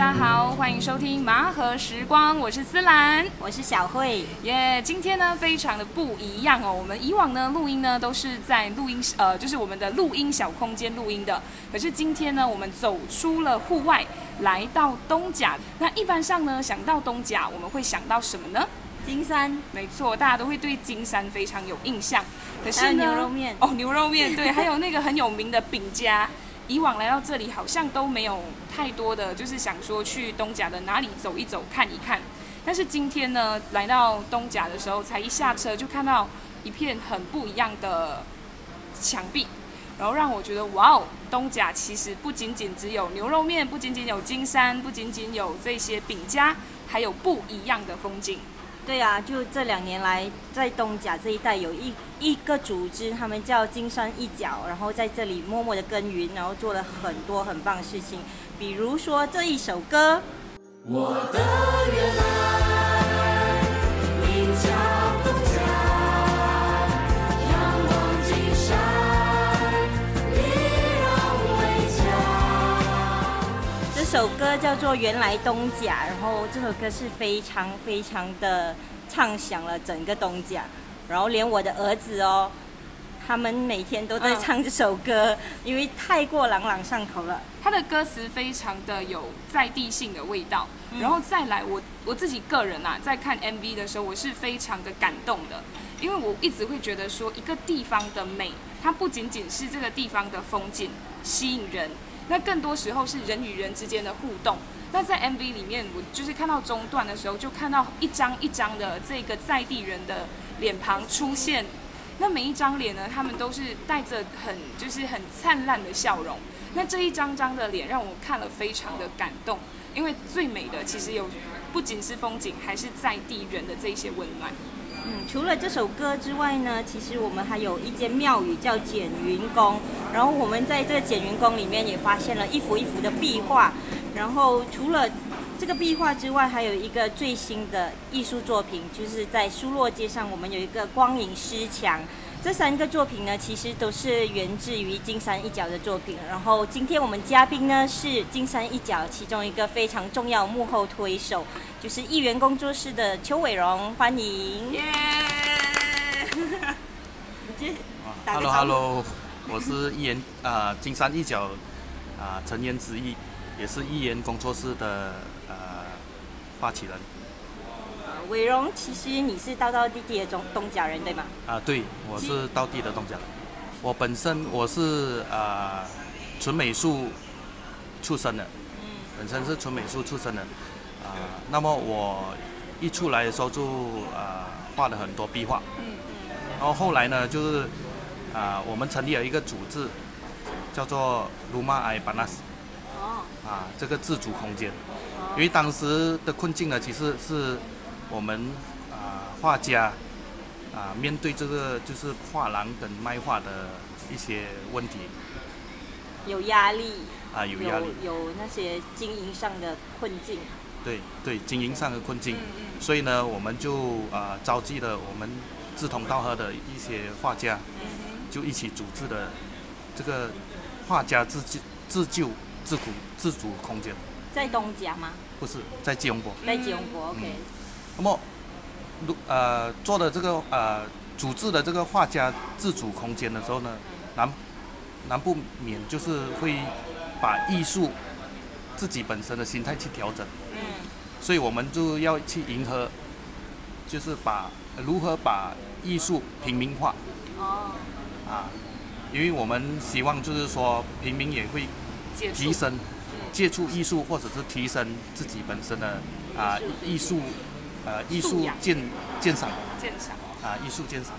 家好，欢迎收听麻和时光，我是思兰，我是小慧，耶！今天呢非常的不一样哦，我们以往呢录音呢都是在录音呃，就是我们的录音小空间录音的，可是今天呢我们走出了户外，来到东甲。那一般上呢想到东甲，我们会想到什么呢？金山，没错，大家都会对金山非常有印象。可是牛肉面哦，牛肉面对，还有那个很有名的饼家。以往来到这里好像都没有太多的，就是想说去东甲的哪里走一走、看一看。但是今天呢，来到东甲的时候，才一下车就看到一片很不一样的墙壁，然后让我觉得哇哦，东甲其实不仅仅只有牛肉面，不仅仅有金山，不仅仅有这些饼家，还有不一样的风景。对啊，就这两年来，在东甲这一带有一一个组织，他们叫金山一角，然后在这里默默的耕耘，然后做了很多很棒的事情，比如说这一首歌。我的原来名叫首歌叫做《原来东甲》，然后这首歌是非常非常的。唱响了整个东家，然后连我的儿子哦，他们每天都在唱这首歌，因为太过朗朗上口了。他的歌词非常的有在地性的味道，然后再来我我自己个人啊，在看 MV 的时候，我是非常的感动的，因为我一直会觉得说，一个地方的美，它不仅仅是这个地方的风景吸引人，那更多时候是人与人之间的互动。那在 MV 里面，我就是看到中段的时候，就看到一张一张的这个在地人的脸庞出现。那每一张脸呢，他们都是带着很就是很灿烂的笑容。那这一张张的脸让我看了非常的感动，因为最美的其实有不仅是风景，还是在地人的这些温暖。嗯，除了这首歌之外呢，其实我们还有一间庙宇叫简云宫。然后我们在这个简云宫里面也发现了一幅一幅的壁画。然后除了这个壁画之外，还有一个最新的艺术作品，就是在苏洛街上，我们有一个光影诗墙。这三个作品呢，其实都是源自于金山一角的作品。然后今天我们嘉宾呢是金山一角其中一个非常重要幕后推手，就是艺员工作室的邱伟荣，欢迎。耶！Hello Hello，我是艺员啊，金山一角啊成员之一。也是艺员工作室的呃发起人。伟荣，其实你是道道地地的东东家人对吗？啊，对，我是道地的东家人。我本身我是呃纯美术出身的，嗯，本身是纯美术出身的，啊，那么我一出来的时候就呃画了很多壁画，嗯嗯，然后后来呢就是啊我们成立了一个组织，叫做卢马埃巴纳斯。啊，这个自主空间，因为当时的困境呢，其实是我们啊画家啊面对这个就是画廊跟卖画的一些问题，有压力啊，有压力，有那些经营上的困境。对对，经营上的困境，所以呢，我们就啊召集了我们志同道合的一些画家，就一起组织的这个画家自救自救。自主自主空间，在东家吗？不是，在吉隆坡。在吉隆坡，OK。那么，如呃做的这个呃组织的这个画家自主空间的时候呢，难难不免就是会把艺术自己本身的心态去调整。嗯。所以我们就要去迎合，就是把如何把艺术平民化。哦。啊，因为我们希望就是说平民也会。提升、接触艺术，或者是提升自己本身的啊艺术，呃艺术鉴鉴赏，鉴赏啊艺术鉴赏。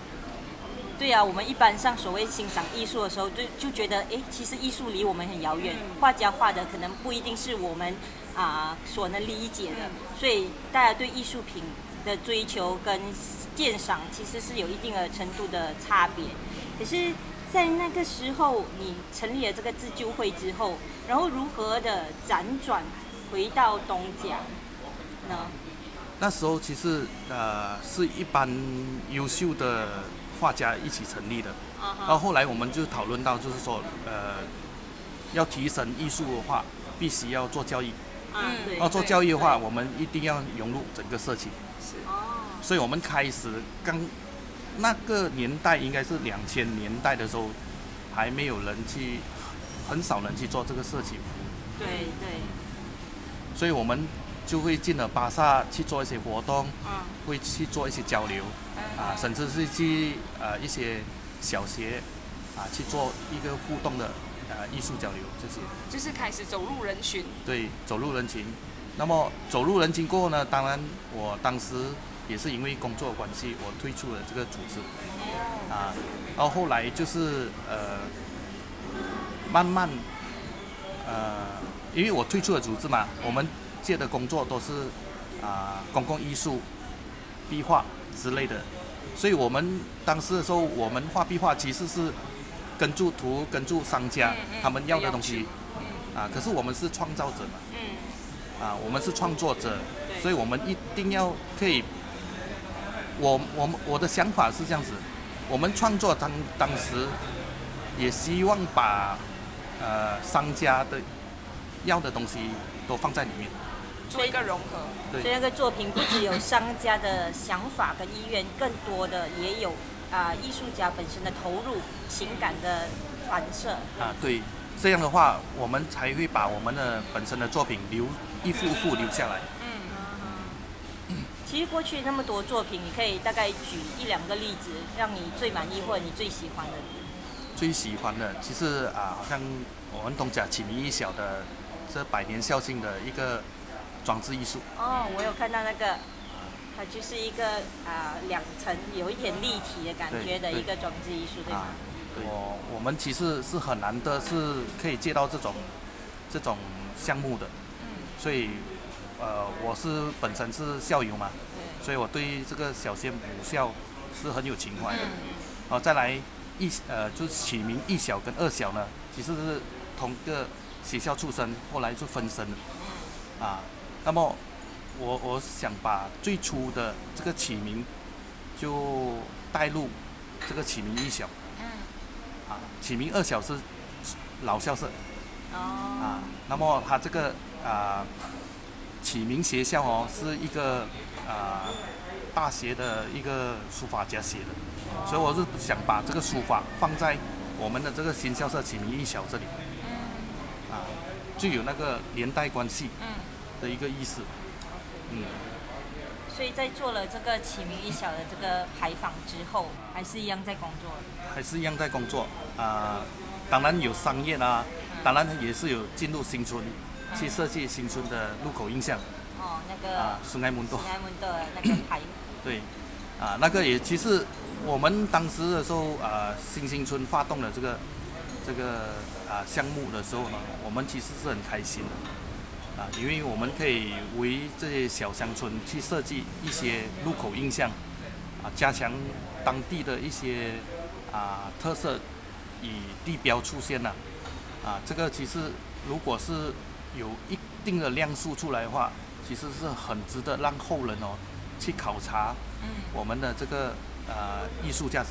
对啊，我们一般上所谓欣赏艺术的时候，就就觉得哎，其实艺术离我们很遥远，画家画的可能不一定是我们啊所能理解的，所以大家对艺术品的追求跟鉴赏其实是有一定的程度的差别，可是。在那个时候，你成立了这个自救会之后，然后如何的辗转回到东家呢？那时候其实呃是一般优秀的画家一起成立的，然后后来我们就讨论到，就是说呃要提升艺术的话，必须要做教育。要做教育的话，我们一定要融入整个社区。是。哦，所以我们开始刚那个年代应该是两千年代的时候，还没有人去，很少人去做这个社区服务，对对，所以我们就会进了巴萨去做一些活动，嗯，会去做一些交流，啊，嗯甚至是去呃一些小学啊去做一个互动的呃艺术交流这些。就是开始走入人群，对，走入人群。那么走入人群过后呢，当然我当时也是因为工作关系，我退出了这个组织啊。然后后来就是呃，慢慢呃，因为我退出了组织嘛，我们接的工作都是啊、公共艺术、壁画之类的，所以我们当时的时候，我们画壁画其实是跟住图、跟住商家他们要的东西啊，可是我们是创造者嘛。嗯，啊，我们是创作者，所以我们一定要可以。我我们我的想法是这样子，我们创作当当时也希望把呃商家的要的东西都放在里面。做一个融合，所以那个作品不只有商家的想法跟意愿，更多的也有啊、艺术家本身的投入、情感的反射。啊，对，这样的话我们才会把我们的本身的作品留一幅幅留下来。嗯，其实过去那么多作品，你可以大概举一两个例子，让你最满意或者你最喜欢的。最喜欢的，其实啊，好像我们东家启明一小的这百年校庆的一个装置艺术。哦，我有看到那个，它就是一个啊、两层有一点立体的感觉的一个装置艺术，对吗？啊？，我我们其实是很难的，是可以接到这种这种项目的，所以呃，我是本身是校友嘛，所以我对这个小仙母校是很有情怀的。嗯。然后再来一呃，就是起名一小跟二小呢，其实是同一个学校出身，后来就分身了，啊，那么我我想把最初的这个起名就带入这个启明一小。嗯，啊，启明二小是老校舍。哦，啊，那么它这个啊起名学校哦是一个啊大学的一个书法家写的，所以我是想把这个书法放在我们的这个新校舍启明一小这里，啊，就有那个连带关系。嗯，的一个意思，嗯，所以在做了这个启明一小的这个牌坊之后，还是一样在工作。还是一样在工作。啊，当然有商业啦，当然也是有进入新村去设计新村的路口印象。哦，那个啊个，孙爱门多。新，安门的那个牌，对，啊，那个也其实我们当时的时候啊，新兴村发动了这个这个啊项目的时候呢，我们其实是很开心的，啊，因为我们可以为这些小乡村去设计一些路口印象，啊，加强当地的一些啊特色与地标出现了，啊，这个其实如果是有一定的量数出来的话，其实是很值得让后人哦去考察嗯我们的这个呃艺术价值。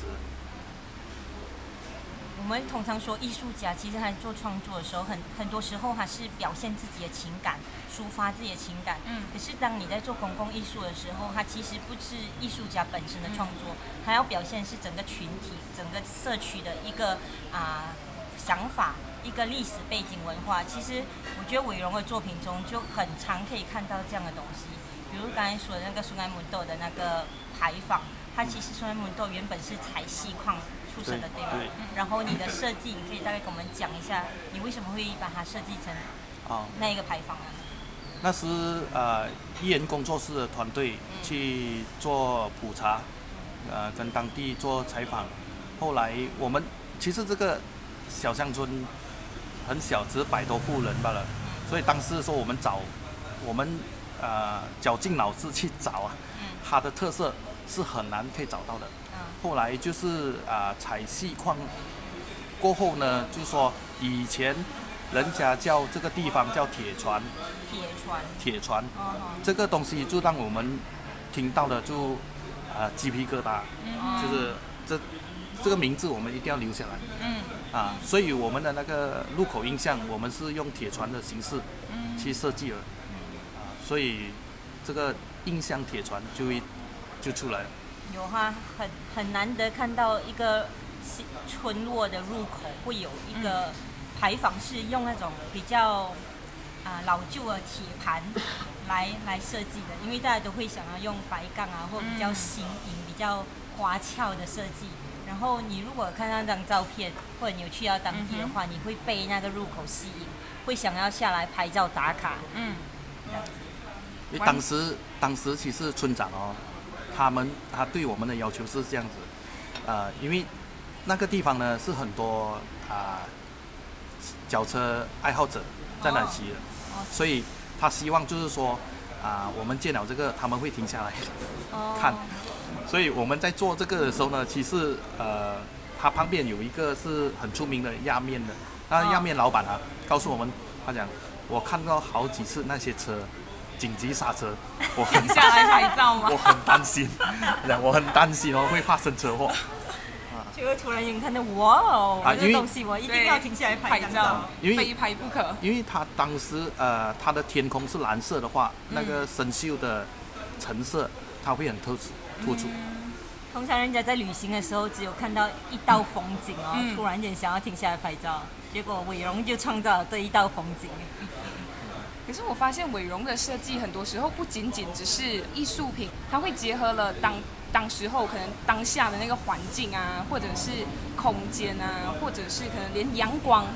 我们通常说艺术家，其实他做创作的时候，很很多时候他是表现自己的情感，抒发自己的情感。嗯可是当你在做公共艺术的时候，它其实不是艺术家本身的创作，还要表现是整个群体、整个社区的一个啊、想法、一个历史背景文化。其实我觉得伟荣的作品中就很常可以看到这样的东西，比如刚才说的那个苏安门豆的那个牌坊，它其实苏安门豆原本是采细矿出生的，对对吗？然后你的设计，你可以大概跟我们讲一下，你为什么会把它设计成啊，那一个牌坊呢？那时呃艺人工作室的团队去做普查，呃跟当地做采访。后来我们其实这个小乡村很小，只是百多户人罢了。所以当时说我们找我们呃绞尽脑汁去找啊，它的特色是很难可以找到的。嗯后来就是啊、采细矿过后呢，就说以前人家叫这个地方叫铁船，铁船，铁船。哦这个东西就让我们听到了就啊、鸡皮疙瘩，就是这这个名字我们一定要留下来。嗯。啊，所以我们的那个路口印象，我们是用铁船的形式去设计的。所以这个印象铁船就会就出来。了。有哈，很很难得看到一个新村落的入口会有一个牌坊是用那种比较啊、老旧的铁盘 来来设计的，因为大家都会想要用白杠啊，或比较新颖、比较花俏的设计。然后你如果看那张照片，或者你有去到当地的话，你会被那个入口吸引，会想要下来拍照打卡。嗯，因为当时当时其实村长哦，他们他对我们的要求是这样子，呃，因为那个地方呢是很多啊、脚车爱好者在那骑的，哦。所以他希望就是说啊、我们见了这个他们会停下来哦。看，所以我们在做这个的时候呢，其实呃，他旁边有一个是很出名的压面的，那压面老板啊，告诉我们，他讲我看到好几次那些车紧急刹车，我很下来拍照吗我？很担心，讲我很担心哦会发生车祸。就会突然间看到哇哦，这东西我一定要停下来拍照。因为非拍不可。因为它当时呃，它的天空是蓝色的话，那个生锈的橙色，它会很突出突出。通常人家在旅行的时候，只有看到一道风景哦，嗯突然间想要停下来拍照，结果伟荣就创造了这一道风景。可是我发现伟荣的设计很多时候不仅仅只是艺术品，它会结合了当当时候可能当下的那个环境啊，或者是空间啊，或者是可能连阳光，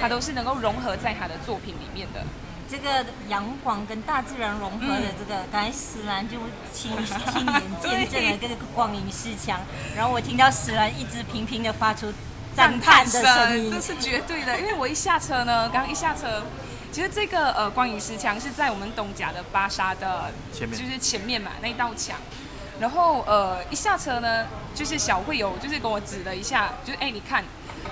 它都是能够融合在他的作品里面的。这个阳光跟大自然融合的这个，刚才石兰就亲亲眼见证了这个光影视墙，然后我听到石兰一直频频的发出赞叹的声音这。是绝对的。因为我一下车呢，刚刚一下车，其实这个呃光影石墙是在我们东甲的巴沙的前面就是前面嘛那一道墙。然后呃一下车呢，就是小慧有就是跟我指了一下，就是哎你看，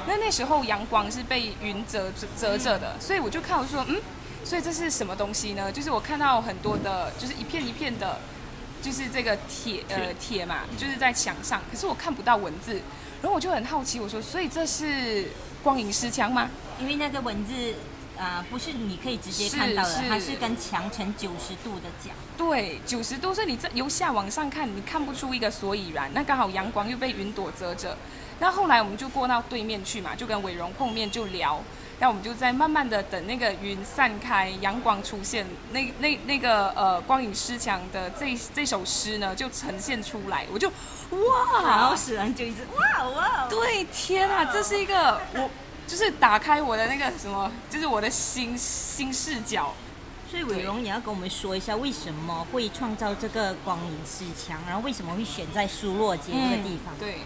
那那时候阳光是被云遮遮着的，所以我就看我说嗯，所以这是什么东西呢？就是我看到很多的，就是一片一片的。就是这个铁呃铁嘛，就是在墙上，可是我看不到文字，然后我就很好奇，我说，所以这是光影石墙吗？因为那个文字啊、不是你可以直接看到的，是是它是跟墙成九十度的角。对，九十度，所以你这由下往上看，你看不出一个所以然。那刚好阳光又被云朵遮着。那后来我们就过到对面去嘛，就跟伟荣碰面就聊。那我们就在慢慢的等那个云散开，阳光出现，那那那个呃光影诗墙的这这首诗呢就呈现出来，我就哇然后，使然就一直哇哇，对，天啊，这是一个我就是打开我的那个什么，就是我的新新视角。所以伟荣，你要跟我们说一下，为什么会创造这个光影四墙，然后为什么会选在苏洛街这个地方？对，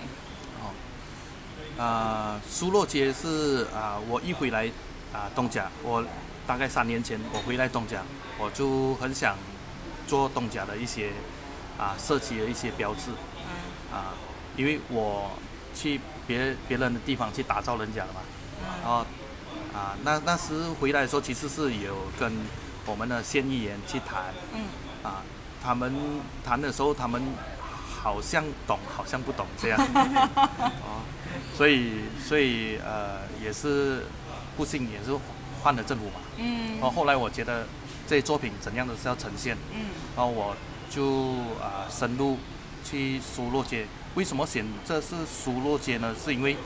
哦啊，苏洛街是啊、我一回来啊、东甲，我大概三年前我回来东甲，我就很想做东甲的一些啊、设计的一些标志嗯啊，因为我去别别人的地方去打造人家了嘛，然后啊那那时回来的时候，其实是有跟我们的县议员去谈嗯，啊，他们谈的时候，他们好像懂，好像不懂这样。哦，所以所以呃，也是不幸也是换了政府嘛。嗯然后后来我觉得这些作品怎样都是要呈现，嗯然后我就啊、深入去苏洛街。为什么选这是苏洛街呢？是因为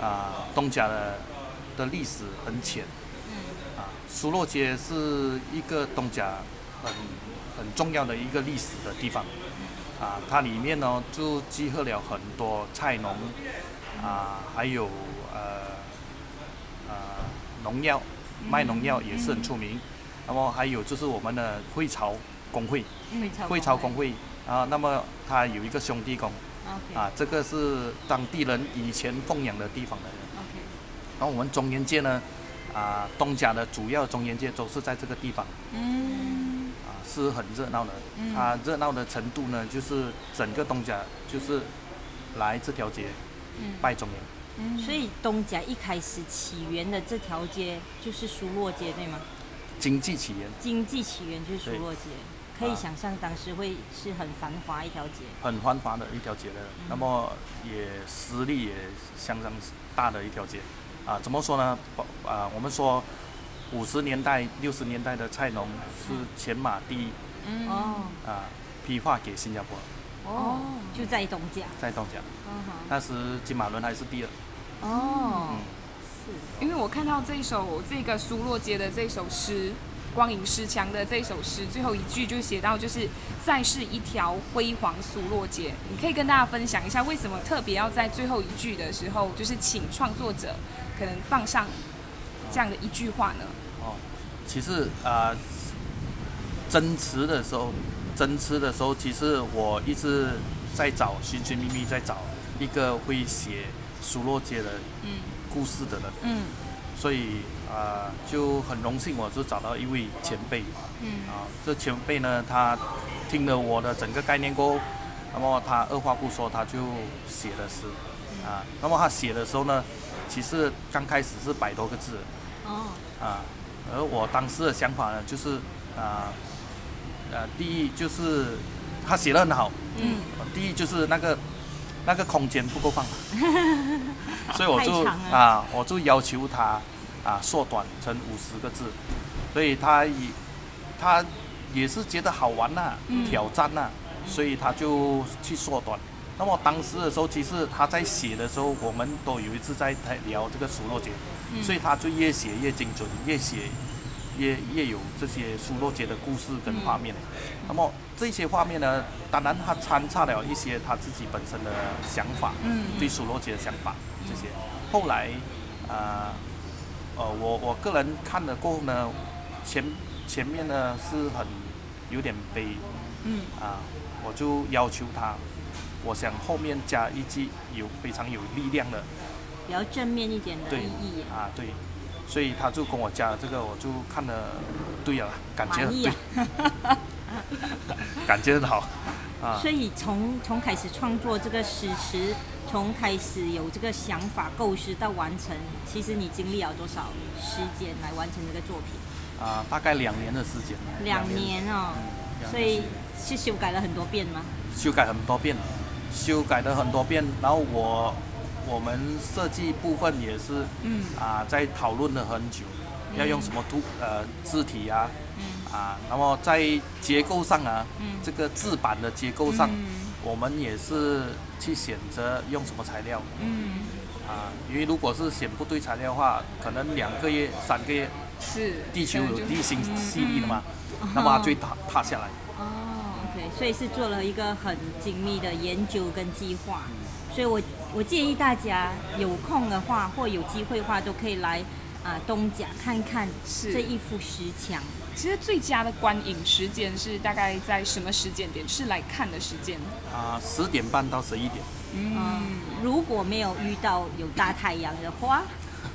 啊、东甲的的历史很浅。嗯。啊，苏洛街是一个东甲很很重要的一个历史的地方，啊，它里面呢就集合了很多菜农，啊，还有呃呃农药，卖农药也是很出名，那么还有就是我们的会潮工会，会潮工会。啊，那么它有一个兄弟宫。啊，这个是当地人以前奉养的地方的人。然后我们中元街呢，啊，东甲的主要中元街都是在这个地方嗯啊，是很热闹的。嗯它热闹的程度呢，就是整个东甲就是来这条街嗯拜中元。嗯所以东甲一开始起源的这条街就是苏洛街，对吗？经济起源经济起源就是苏洛街，可以啊想象当时会是很繁华一条街。很繁华的一条街的，那么也实力也相当大的一条街。啊，怎么说呢？不啊，我们说五十年代、六十年代的菜农是全马第一嗯哦啊，批发给新加坡，哦，就在东家。在东家。嗯哼那时金马伦还是第二。哦，嗯是因为我看到这首这个苏洛街的这首诗，光影诗墙的这首诗，最后一句就写到，就是再是一条辉煌苏洛街。你可以跟大家分享一下，为什么特别要在最后一句的时候，就是请创作者可能放上这样的一句话呢？哦，其实啊、呃，真词的时候，真词的时候，其实我一直在找，寻寻觅觅在找一个会写苏洛街的嗯故事的人，嗯。所以啊、呃就很荣幸，我就找到一位前辈嗯。啊，这前辈呢，他听了我的整个概念过后，那么他二话不说，他就写了诗。啊。那么他写的时候呢，其实刚开始是百多个字哦，啊，而我当时的想法呢，就是啊呃，第一就是他写的很好，嗯。第一就是那个那个空间不够放，所以我就啊，我就要求他啊缩短成五十个字，所以他以他也是觉得好玩呐、嗯。挑战呐、所以他就去缩短。那么当时的时候，其实他在写的时候，我们都有一次在在聊这个苏洛杰，嗯。所以他就越写越精准，越写越越有这些苏洛杰的故事跟画面。那么这些画面呢，当然他参差了一些他自己本身的想法，嗯。对苏洛杰的想法这些。后来，呃，呃，我我个人看了过后呢，前前面呢是很有点悲嗯。啊，我就要求他，我想后面加一句有非常有力量的，比较正面一点的意义。啊对，所以他就跟我加了这个，我就看了，对了，感觉很对啊，感觉 很好啊所。以从从开始创作这个诗词，从开始有这个想法构思到完成，其实你经历了多少时间来完成这个作品？啊，大概两年的时间。两年哦，所以是修改了很多遍吗？修改很多遍，修改了很多遍，然后我我们设计部分也是嗯。啊，在讨论了很久，要用什么图呃字体啊嗯。啊，那么在结构上啊，嗯。这个字板的结构上，嗯。我们也是去选择用什么材料。嗯，啊，因为如果是选不对材料的话，可能两个月、三个月，是。地球有地心嗯吸力的嘛，那么它就会塌塌下来。所以是做了一个很精密的研究跟计划。所以我我建议大家有空的话或有机会的话，都可以来啊、东甲看看是这一幅石墙。其实最佳的观影时间是大概在什么时间点？是来看的时间？啊，十点半到十一点。嗯，如果没有遇到有大太阳的话，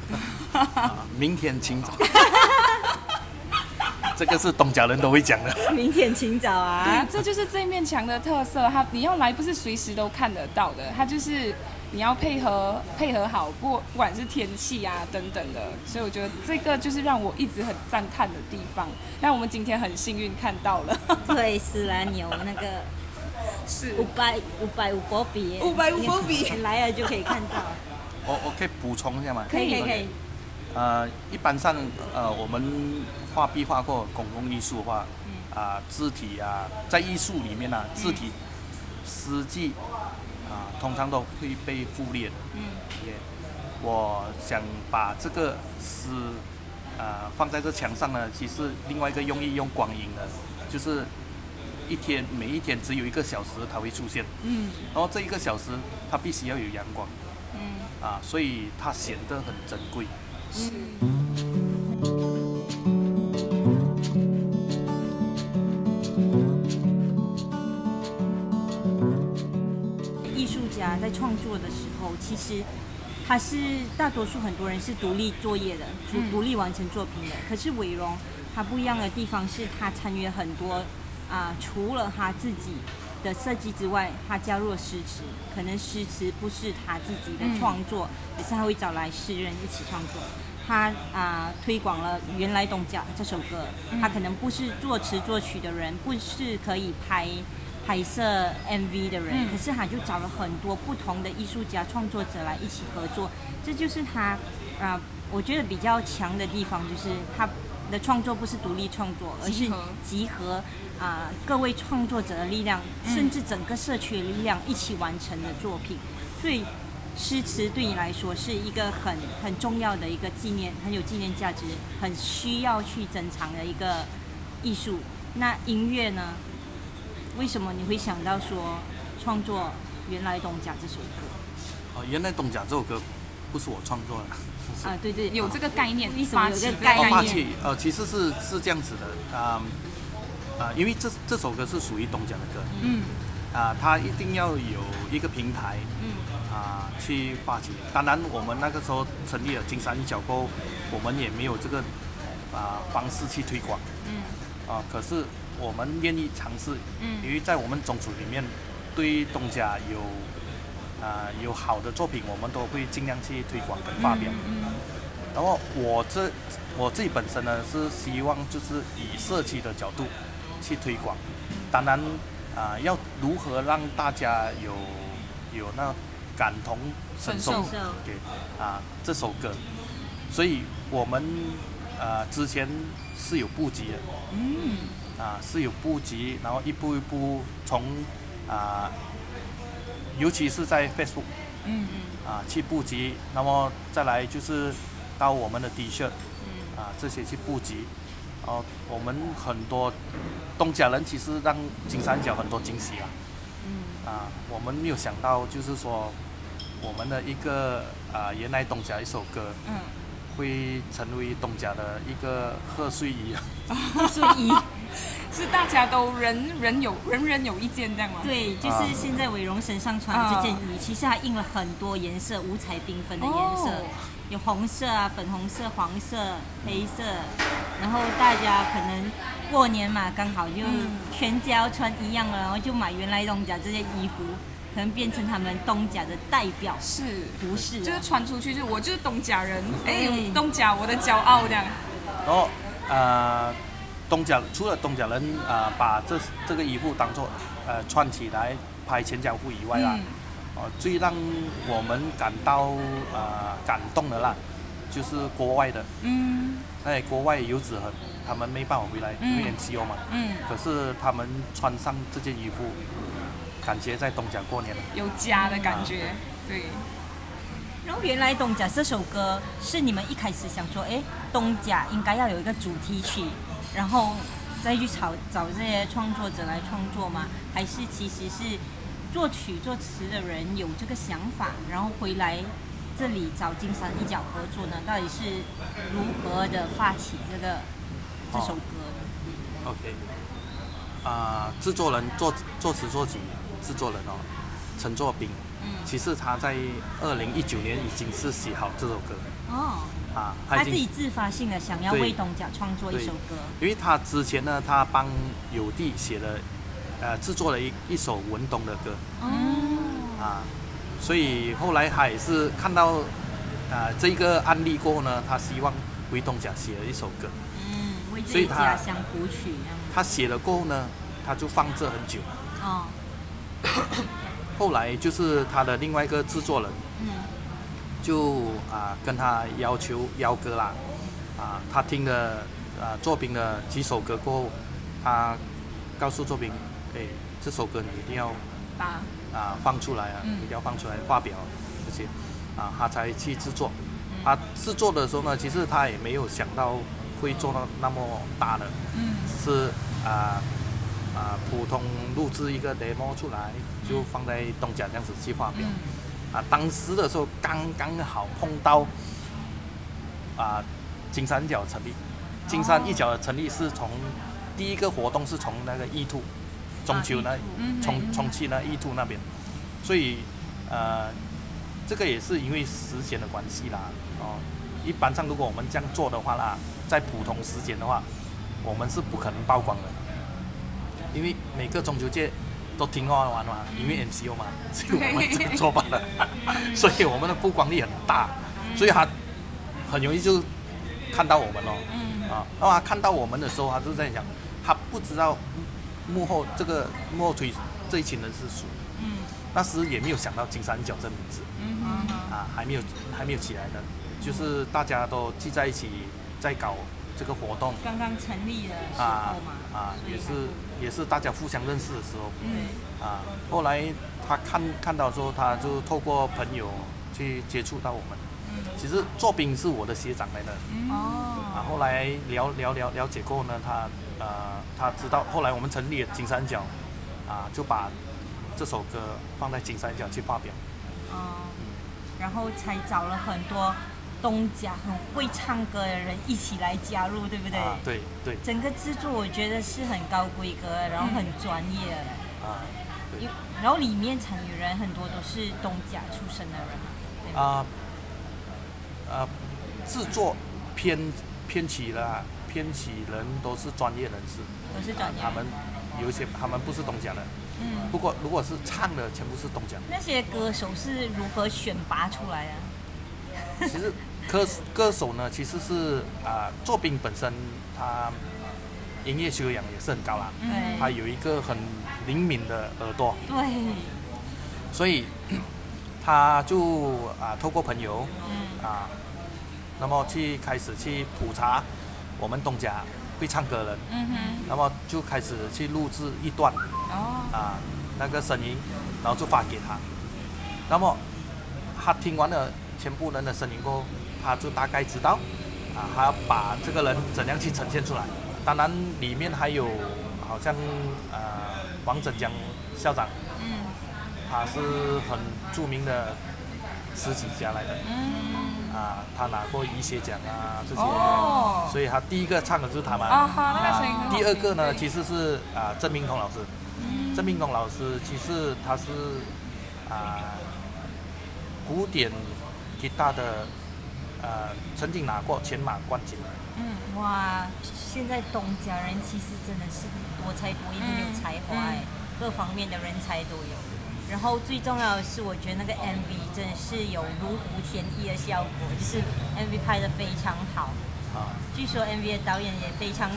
啊，明天清早。这个是东家人都会讲的。明天清早对啊，，这就是这面墙的特色。它你要来不是随时都看得到的，它就是你要配合配合好，不不管是天气啊等等的。所以我觉得这个就是让我一直很赞叹的地方。但我们今天很幸运看到了，对，斯兰牛那个是五百五百五波比，五百五波比你 来了就可以看到。我我可以补充一下吗？可以可以可以 OK，呃，一般上呃，我们画壁画或公共艺术的话，啊、字体啊，在艺术里面啊，字体、诗句啊，通常都会被忽略的。嗯。也，我想把这个诗啊放在这墙上呢，其实另外一个用意用光影的，就是一天每一天只有一个小时它会出现，嗯。然后这一个小时它必须要有阳光。嗯。啊，所以它显得很珍贵。艺术家在创作的时候，其实他是大多数很多人是独立作业的，独独立完成作品的。可是伟荣他不一样的地方是他参与了很多啊、除了他自己的设计之外，他加入了诗词。可能诗词不是他自己的嗯创作，可是他会找来诗人一起创作。他啊、推广了《原来东家》这首歌，他可能不是作词作曲的人，不是可以拍拍摄 MV 的人，嗯可是他就找了很多不同的艺术家、创作者来一起合作，这就是他啊、我觉得比较强的地方就是他的创作不是独立创作，而是集合啊、各位创作者的力量，嗯甚至整个社区的力量一起完成的作品。所以诗词对你来说是一个很很重要的一个纪念，很有纪念价值，很需要去珍藏的一个艺术。那音乐呢？为什么你会想到说创作《原来东家》这首歌？哦，原来东甲这首歌不是我创作的，啊，对对，有这个概念发起呃，其实是是这样子的，啊、啊、因为这这首歌是属于东家的歌，嗯。啊、它一定要有一个平台嗯。啊、去发起。当然，我们那个时候成立了金山一角沟，我们也没有这个啊、方式去推广。嗯。啊、可是我们愿意尝试，嗯。因为在我们宗族里面，对东家有啊、有好的作品，我们都会尽量去推广跟发表。嗯然后我这我自己本身呢是希望就是以社区的角度去推广，当然啊、要如何让大家有有那感同身受身受。给啊这首歌，所以我们啊之前是有布局的。嗯。啊是有布局，然后一步一步从啊尤其是在 Facebook 嗯啊去布局，那么再来就是到我们的 T 恤嗯。啊这些去布局，哦、我们很多东甲人其实让金三角很多惊喜啊。嗯。啊，我们没有想到就是说我们的一个啊原来东甲一首歌嗯会成为东家的一个贺岁衣啊，所以 是大家都人人有人人有一件这样吗？对，就是现在伟荣身上穿的这件衣，其实它印了很多颜色，五彩缤纷的颜色，哦有红色啊、粉红色、黄色、黑色，然后大家可能过年嘛，刚好就嗯。全家要穿一样了，然后就买原来东家这件衣服，可能变成他们东家的代表是。服饰了。就是传出去，就是我就是东甲人，哎、对东甲我的骄傲这样。然后呃东甲除了东甲人啊、把这这个衣服当做呃穿起来拍全家福以外啦。嗯哦，最让我们感到呃感动的啦，就是国外的，嗯哎国外游子很，他们没办法回来，因为嗯 MCO 嘛，嗯，可是他们穿上这件衣服，感觉在东甲过年了。有家的感觉，对。然后原来东家这首歌是你们一开始想说，哎，东甲应该要有一个主题曲，然后再去找找这些创作者来创作吗？还是其实是作曲作词的人有这个想法，然后回来这里找金山一角合作呢？到底是如何的发起这个这首歌的？OK，啊、制作人作作词作曲制作人哦，陈作斌，嗯，其实他在二零一九年已经是写好这首歌。哦，啊，他自己自发性的想要对为东家创作一首歌，因为他之前呢，他帮有弟写了，呃，制作了一一首文东的歌。哦，啊，所以后来他也是看到啊、这一个案例过后呢，他希望为东甲写了一首歌，嗯，为家乡谱曲。他写了过后呢，他就放这很久，哦，后来就是他的另外一个制作人嗯。就啊、跟他要求邀歌啦，啊，他听了啊作品的几首歌过后，他告诉作品，哎，这首歌你一定要把。啊放出来啊，嗯。一定要放出来发表这些，啊，他才去制作。他制作的时候呢，其实他也没有想到会做到那么大的，嗯。是啊啊普通录制一个 demo 出来，就放在东甲这样子计划表。嗯。啊，当时的时候刚刚好碰到啊金三角成立，金山一角的成立是从第一个活动是从那个 E two 中秋那嗯重重庆那 E two 那边，所以呃这个也是因为时间的关系啦，哦，一般上如果我们这样做的话啦，在普通时间的话，我们是不可能曝光的，因为每个中秋节都挺好玩嘛，因为 MCO 嘛，所以我们这个做罢了，所以我们的曝光率很大，所以他很容易就看到我们了，嗯。啊，然后他看到我们的时候，他就在想，他不知道幕后这个幕后推这一群人是谁，嗯。那时也没有想到金三角这名字。嗯啊，还没有还没有起来呢，就是大家都聚在一起在搞这个活动。刚刚成立的时啊候嘛，啊，也是也是大家互相认识的时候。嗯，啊。后来他看看到说，他就透过朋友去接触到我们。其实作品是我的学长来的，哦，啊，后来了了了了解过呢，他呃他知道，后来我们成立了金三角，啊，就把这首歌放在金三角去发表。哦，然后才找了很多东家很会唱歌的人一起来加入，对不对？啊，对对整个制作我觉得是很高规格，然后很专业的。啊对然后里面参与人很多都是东家出身的人嘛，对吧？啊啊，制作编编曲啦，编曲人都是专业人士，都是专业人。他们有一些他们不是东家的，嗯，不过如果是唱的，全部是东家。那些歌手是如何选拔出来的？其实歌歌手呢，其实是啊，作品本身他音乐修养也是很高啦，对。他有一个很灵敏的耳朵，对，所以 他就啊透过朋友嗯。啊，那么去开始去普查我们东家会唱歌的人，嗯哼，那么就开始去录制一段哦，啊那个声音，然后就发给他。那么他听完了全部人的声音过后，他就大概知道啊，他把这个人怎样去呈现出来。当然里面还有好像呃王振江校长，嗯他是很著名的诗集家来的嗯，啊，他拿过医学奖啊这些，哦，所以他第一个唱的就是他嘛。啊哈，那个声音很好听。第二个呢，其实是啊郑明通老师。嗯郑明通老师其实他是啊古典吉他的呃曾经拿过全马冠军。嗯，哇，现在东家人其实真的是多才多艺，很有才华哎，各方面的人才都有。然后最重要的是，我觉得那个 MV 真的是有如虎添翼的效果，就是 MV 拍的非常好。啊，据说 MV 的导演也非常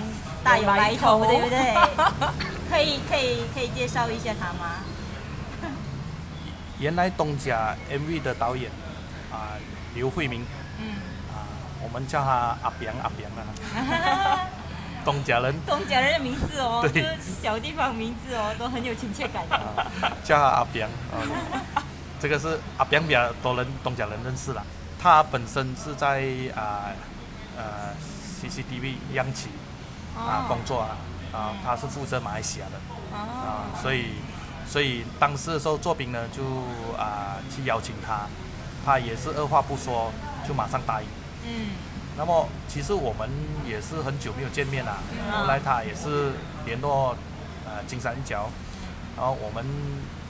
大有有来来头，头对不对？可以可以可以介绍一下他吗？原来东家 MV 的导演啊刘慧明嗯，啊，我们叫他阿扁阿扁啊，东家人。东家人的名字哦，对。就是小地方名字哦，都很有亲切感。的。啊，叫他阿扁啊，这个是阿扁比较多人东家人认识了。他本身是在啊呃 CCTV 央企啊工作啊，啊他是负责马来西亚的。哦，啊，所以所以当时的时候作品呢就啊去邀请他，他也是二话不说就马上答应。嗯那么其实我们也是很久没有见面了，嗯后来他也是联络呃金三角，然后我们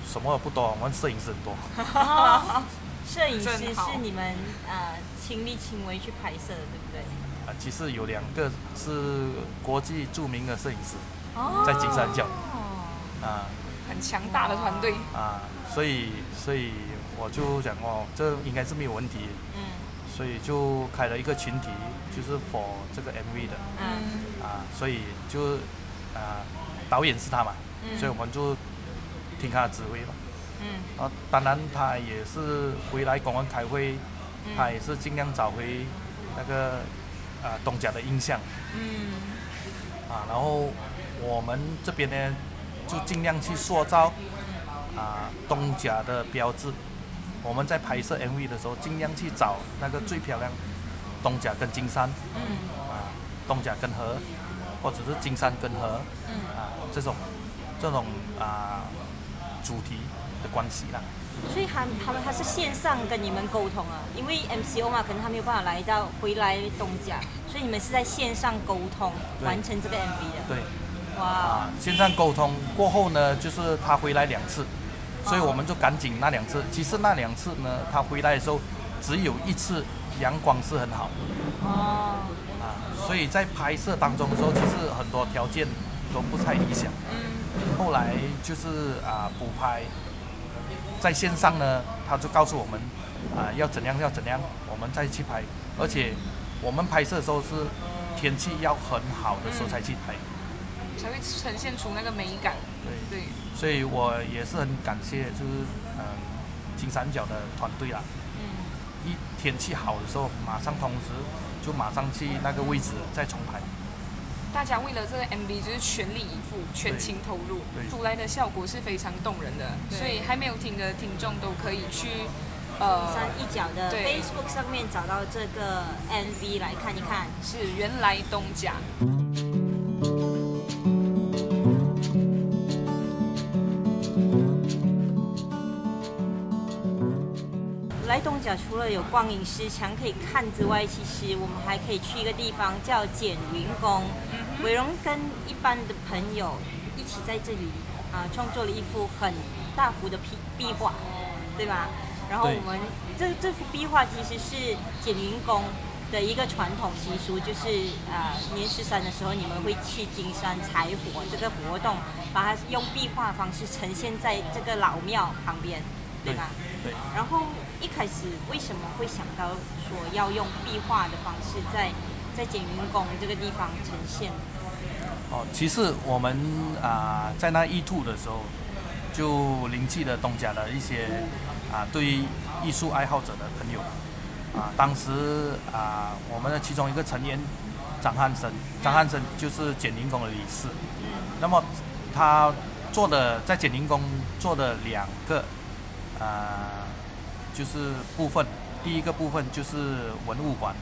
什么都不多，我们摄影师很多。哦，摄影师是你们呃亲力亲为去拍摄的，对不对？啊，其实有两个是国际著名的摄影师哦在金三角哦，啊很强大的团队。啊，所以所以我就想哦，这应该是没有问题，嗯。所以就开了一个群体，就是 for 这个 MV 的。嗯。啊，所以就啊导演是他嘛，嗯。所以我们就听他的指挥嘛。嗯。啊，当然他也是回来公安开会，嗯。他也是尽量找回那个啊东家的印象。嗯。啊，然后我们这边呢就尽量去塑造啊东家的标志。我们在拍摄 MV 的时候，尽量去找那个最漂亮东甲跟金山嗯啊，东甲跟河，或者是金山跟河嗯，啊这种这种啊主题的关系啦。所以他他们他是线上跟你们沟通啊，因为 MCO 嘛，可能他没有办法来到回来东甲，所以你们是在线上沟通完成这个 MV 的。对。哇啊，，线上沟通过后呢，就是他回来两次，所以我们就赶紧那两次。其实那两次呢，他回来的时候只有一次阳光是很好哦，啊，所以在拍摄当中的时候，其实很多条件都不太理想。嗯后来就是啊补拍，在线上呢，他就告诉我们啊要怎样要怎样，我们再去拍。而且我们拍摄的时候是天气要很好的时候才去拍，才会呈现出那个美感。对。对，所以我也是很感谢，就是嗯金三角的团队啦。嗯一天气好的时候，马上通知，就马上去那个位置再重拍。大家为了这个 MV 就是全力以赴、全情投入，出来的效果是非常动人的。所以还没有听的听众都可以去呃山一角的 Facebook 上面找到这个 MV 来看一看。是原来东家。角除了有光影石墙可以看之外，其实我们还可以去一个地方叫简云宫。伟荣跟一般的朋友一起在这里啊，创作了一幅很大幅的壁壁画，对吧？然后我们这这幅壁画其实是简云宫的一个传统习俗，就是啊年十三的时候你们会去金山采火这个活动，把它用壁画方式呈现在这个老庙旁边，对吧？对。然后一开始为什么会想到说要用壁画的方式在？在简云宫这个地方呈现。哦，其实我们啊，在那一兔的时候，就灵记了东家的一些啊，对艺术爱好者的朋友啊，当时啊，我们的其中一个成员张汉生，张汉生就是简宁宫的理事。嗯。那么他做的在简宁宫做的两个啊，就是部分，第一个部分就是文物馆。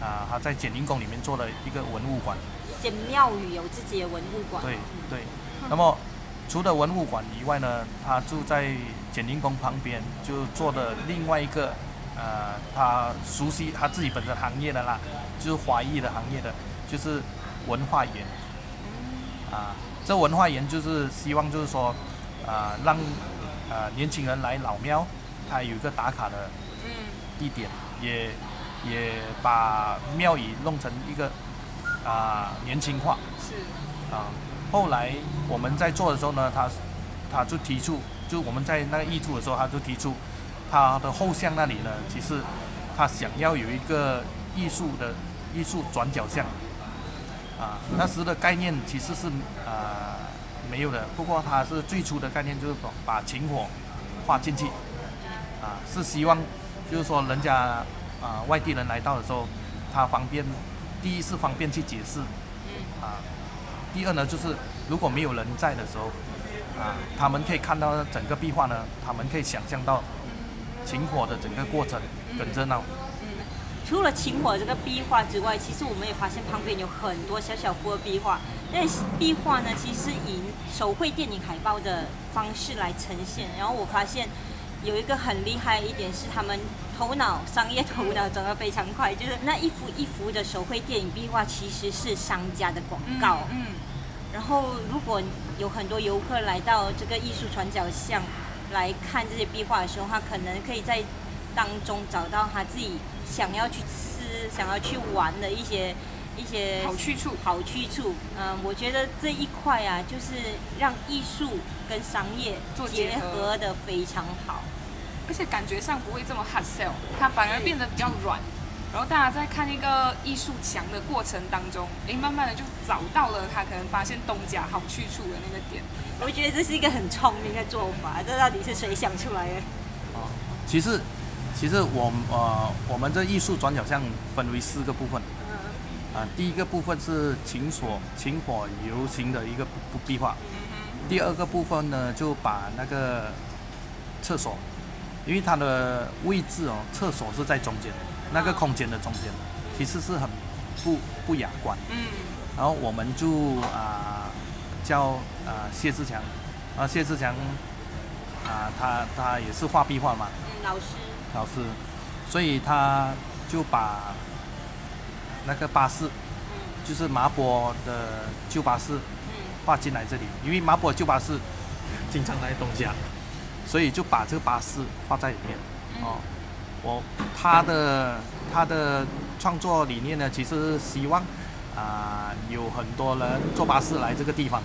啊，他在简宁宫里面做了一个文物馆。简庙宇有自己的文物馆。对对。那么除了文物馆以外呢，他住在简宁宫旁边，就做的另外一个，呃，他熟悉他自己本身行业的啦，就是华裔的行业的，就是文化园。啊，这文化园就是希望就是说，啊，让啊年轻人来老庙，他有一个打卡的地点，也。也把庙宇弄成一个啊年轻化，是啊。后来我们在做的时候呢，他他就提出，就我们在那个艺术的时候，他就提出他的后巷那里呢，其实他想要有一个艺术的艺术转角巷啊。那时的概念其实是啊没有的，不过他是最初的概念就是把情火画进去啊，是希望就是说人家。啊，外地人来到的时候，他方便，第一是方便去解释，啊，第二呢就是如果没有人在的时候，啊，他们可以看到整个壁画呢，他们可以想象到秦火的整个过程很热闹。除了秦火这个壁画之外，其实我们也发现旁边有很多小小幅的壁画。那壁画呢，其实是以手绘电影海报的方式来呈现。然后我发现。有一个很厉害一点是，他们头脑商业头脑转得非常快，就是那一幅一幅的手绘电影壁画其实是商家的广告。嗯。然后，如果有很多游客来到这个艺术转角巷来看这些壁画的时候，他可能可以在当中找到他自己想要去吃、想要去玩的一些。一些好去处，好去处。嗯，我觉得这一块啊，就是让艺术跟商业结合的非常好，而且感觉上不会这么 hard sell，它反而变得比较软。然后大家在看一个艺术墙的过程当中，哎，慢慢的就找到了他可能发现东家好去处的那个点。我觉得这是一个很聪明的做法，这到底是谁想出来的？哦，其实，其实我呃，我们这艺术转角巷分为四个部分。啊，第一个部分是情所情火流行的一个壁画，第二个部分呢就把那个厕所，因为它的位置哦，厕所是在中间，那个空间的中间，其实是很不不雅观。嗯。然后我们就啊叫啊谢志强，啊谢志强啊他他也是画壁画嘛。嗯，老师。老师，所以他就把。那个巴士，就是麻坡的旧巴士，画进来这里，因为麻坡旧巴士经常来东家，所以就把这个巴士画在里面。哦，我他的他的创作理念呢，其实希望啊有很多人坐巴士来这个地方，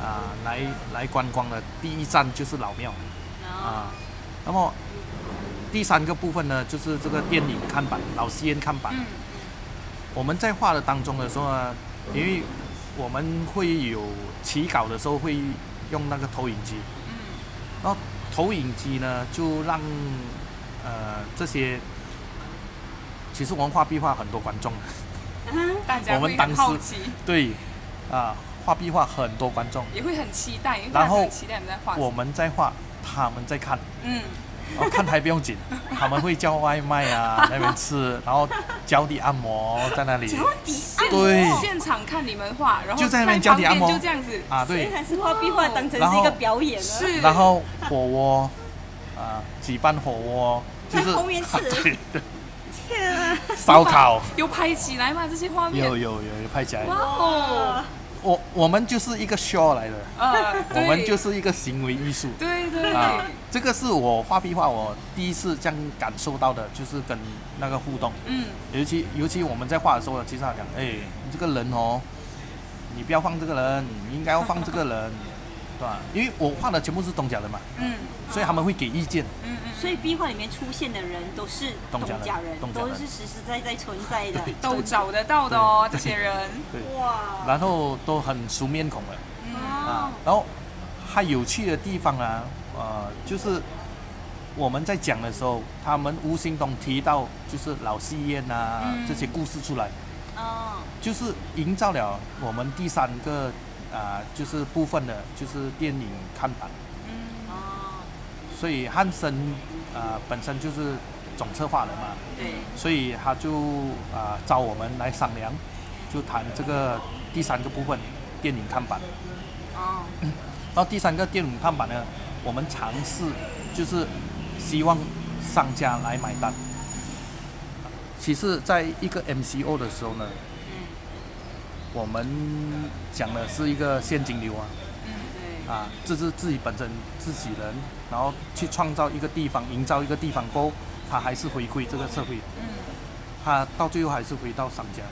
啊来来观光的第一站就是老庙，啊，那么第三个部分呢，就是这个电影看板，老西烟看板。我们在画的当中的时候呢，因为我们会有起稿的时候会用那个投影机，然后投影机呢就让呃这些其实我们画壁画很多观众，大家会我们当时很好奇，对，啊，画壁画很多观众，也会很期待，因为然后大家很期待你们在画我。们在画，他们在看。嗯，然后看台不用紧，他们会叫外卖啊，那边吃，然后脚底按摩在那里。脚底现对。现场看你们画，然后就在那边脚底按摩。就这样子，啊，对，还是画壁画当成然后是一个表演了。是，然后火锅啊，举办火锅就是在后面吃。对对，天啊！烧烤。有拍起来吗？这些画面，有有有有拍起来。哇，哦，我我们就是一个 show 来的，啊，我们就是一个行为艺术。对对。啊，这个是我画壁画我第一次这样感受到的，就是跟那个互动。嗯，尤其尤其我们在画的时候，其实他讲，哎，你这个人哦，你不要放这个人，你应该要放这个人，对吧？因为我画的全部是东家人嘛，嗯。所以他们会给意见。嗯嗯，所以壁画里面出现的人都是东家人，东家人都是实实在在存在的。都找得到的哦，这些人，对，哇！然后都很熟面孔了嗯。啊哦，然后还有趣的地方啊，呃，就是我们在讲的时候，他们无形中提到就是老戏院啊、嗯。这些故事出来，哦，就是营造了我们第三个啊、就是部分的，就是电影看板。嗯哦，所以汉森啊、本身就是总策划人嘛，对，所以他就啊、找我们来商量，就谈这个第三个部分电影看板。哦，然后第三个电影看板呢，我们尝试就是希望商家来买单。其实，在一个 MCO 的时候呢，嗯，我们讲的是一个现金流啊，对，啊，这是自己本身自己人，然后去创造一个地方，营造一个地方过后，他还是回馈这个社会，嗯他到最后还是回到商家。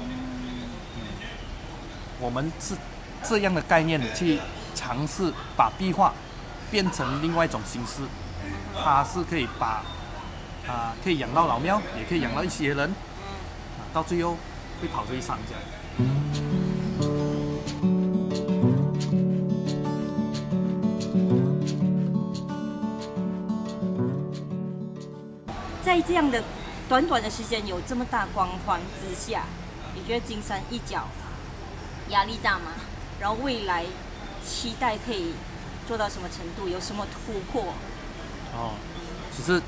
嗯，我们是这样的概念去尝试把壁画变成另外一种形式，它是可以把啊可以养到老庙，也可以养到一些人，啊，到最后会跑回商家。在这样的短短的时间有这么大光环之下，你觉得金山一角压力大吗？然后未来期待可以做到什么程度？有什么突破？哦，其实，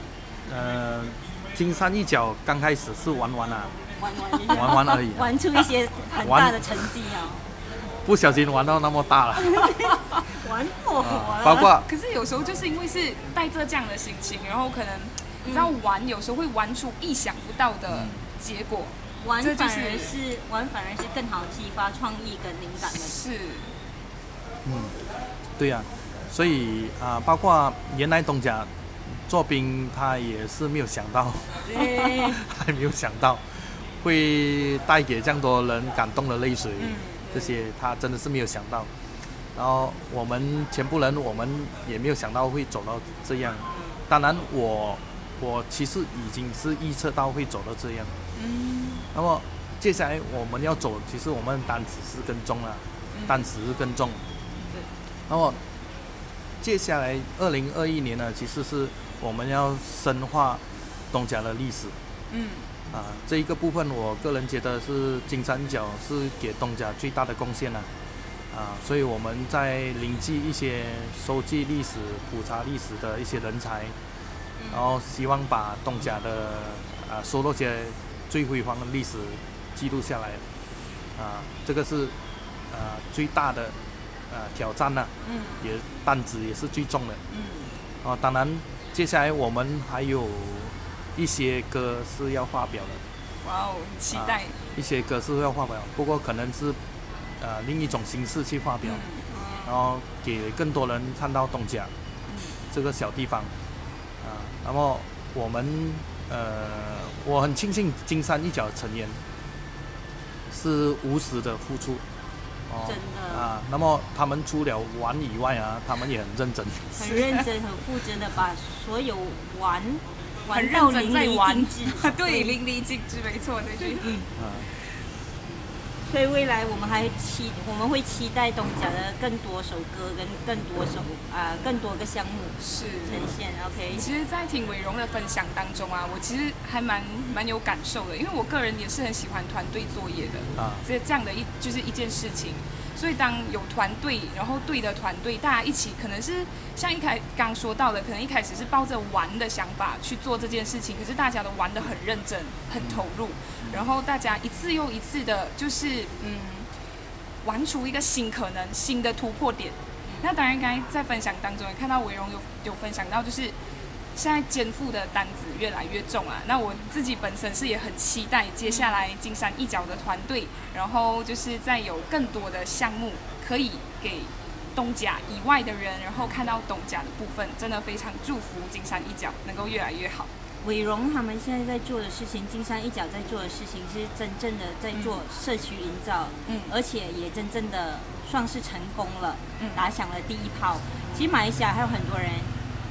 呃，金山一角刚开始是玩玩啊，玩玩玩玩而已啊。玩出一些很大的成绩啊！不小心玩到那么大了，玩火啊了，包括可是有时候就是因为是带着这样的心情，然后可能你知道玩，有时候会玩出意想不到的嗯。结果。玩就反而是是玩反而是更好激发创意跟灵感的。是，嗯，对呀、所以啊、包括原来东家做兵，他也是没有想到，对，还没有想到会带给这样多人感动的泪水，嗯这些他真的是没有想到。然后我们全部人，我们也没有想到会走到这样。当然我，我其实已经是预测到会走到这样。嗯那么接下来我们要走，其实我们单只是跟踪了，单只是跟踪。那么接下来二零二一年呢，其实是我们要深化东家的历史嗯啊，这一个部分我个人觉得是金三角是给东家最大的贡献了啊，所以我们在凝聚一些收集历史、普查历史的一些人才，然后希望把东家的啊收录些最辉煌的历史记录下来啊，这个是啊最大的啊挑战了、嗯。也担子也是最重的。嗯。啊，当然，接下来我们还有一些歌是要发表的，哇哦，很期待。一些歌是要发表，不过可能是呃另一种形式去发表，嗯然后给更多人看到东家这个小地方啊。那么我们呃，我很庆幸金山一角的成员是无私的付出。哦真的啊，那么他们除了玩以外啊，他们也很认真。很认真、很负责的把所有玩很玩到淋认真在漓玩尽致。对，淋漓尽致，没错，这句。啊，所以未来我们还期我们会期待东家的更多首歌跟更多首啊、更多个项目是呈现。OK，其实，在听伟荣的分享当中啊，我其实还蛮蛮有感受的，因为我个人也是很喜欢团队作业的啊这这样的一就是一件事情。所以当有团队，然后对的团队，大家一起，可能是像一开刚说到的，可能一开始是抱着玩的想法去做这件事情，可是大家都玩得很认真、很投入，然后大家一次又一次的，就是嗯，玩出一个新可能、新的突破点。那当然，刚才在分享当中也看到维荣有有分享到，就是现在肩负的担子越来越重啊。那我自己本身是也很期待接下来金山一角的团队，然后就是再有更多的项目可以给东甲以外的人，然后看到东甲的部分，真的非常祝福金山一角能够越来越好。伟荣他们现在在做的事情，金山一角在做的事情是真正的在做社区营造，嗯而且也真正的算是成功了，嗯打响了第一炮。其实马来西亚还有很多人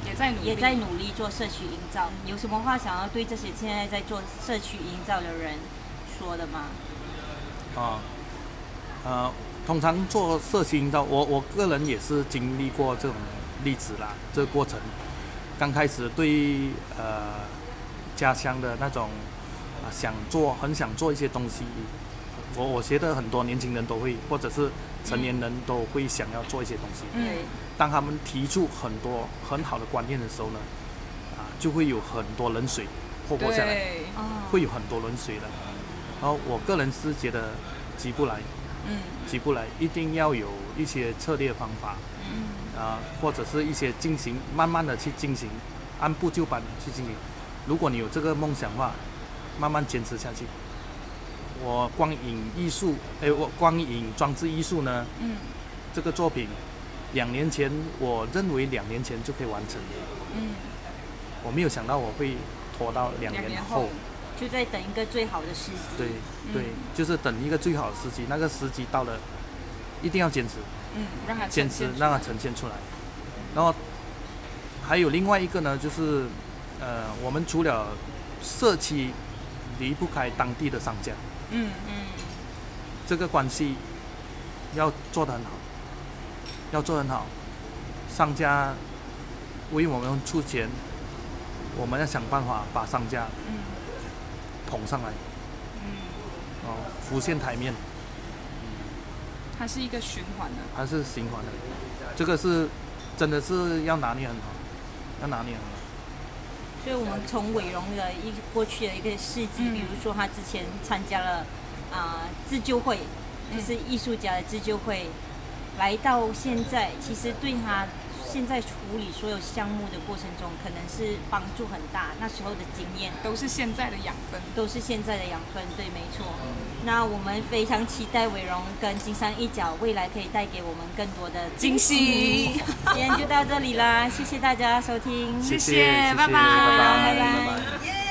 也在努力，也在努力做社区营造，有什么话想要对这些现在在做社区营造的人说的吗？啊，呃，通常做社区营造，我我个人也是经历过这种例子啦，这个过程。刚开始对呃家乡的那种啊、想做，很想做一些东西，我我觉得很多年轻人都会，或者是成年人都会想要做一些东西。嗯对，当他们提出很多很好的观念的时候呢，啊，就会有很多冷水泼泼下来。会有很多冷水的。然后我个人是觉得急不来，嗯急不来，一定要有一些策略方法嗯啊，或者是一些进行，慢慢的去进行，按部就班的去进行。如果你有这个梦想的话，慢慢坚持下去。我光影艺术，哎，我光影装置艺术呢，嗯这个作品，两年前我认为两年前就可以完成，嗯，我没有想到我会拖到两年后。就在等一个最好的时机。对对，就是等一个最好的时机，那个时机到了，一定要坚持，嗯，让它坚持让它呈现出来。然后还有另外一个呢，就是呃，我们除了社区离不开当地的商家，嗯嗯，这个关系要做得很好，要做很好。商家为我们出钱，我们要想办法把商家嗯捧上来，嗯，哦，浮现台面。它是一个循环的。还是循环的，这个是真的是要拿捏很好，要拿捏很好。所以我们从伟荣的一过去的一个事迹，嗯比如说他之前参加了啊、自救会，嗯就是艺术家的自救会，来到现在，其实对他现在处理所有项目的过程中，可能是帮助很大。那时候的经验都是现在的养分，都是现在的养分，对，没错。那我们非常期待伟荣跟金山一角未来可以带给我们更多的惊喜。今天就到这里啦，谢谢大家收听，谢谢，拜拜，拜拜，拜拜。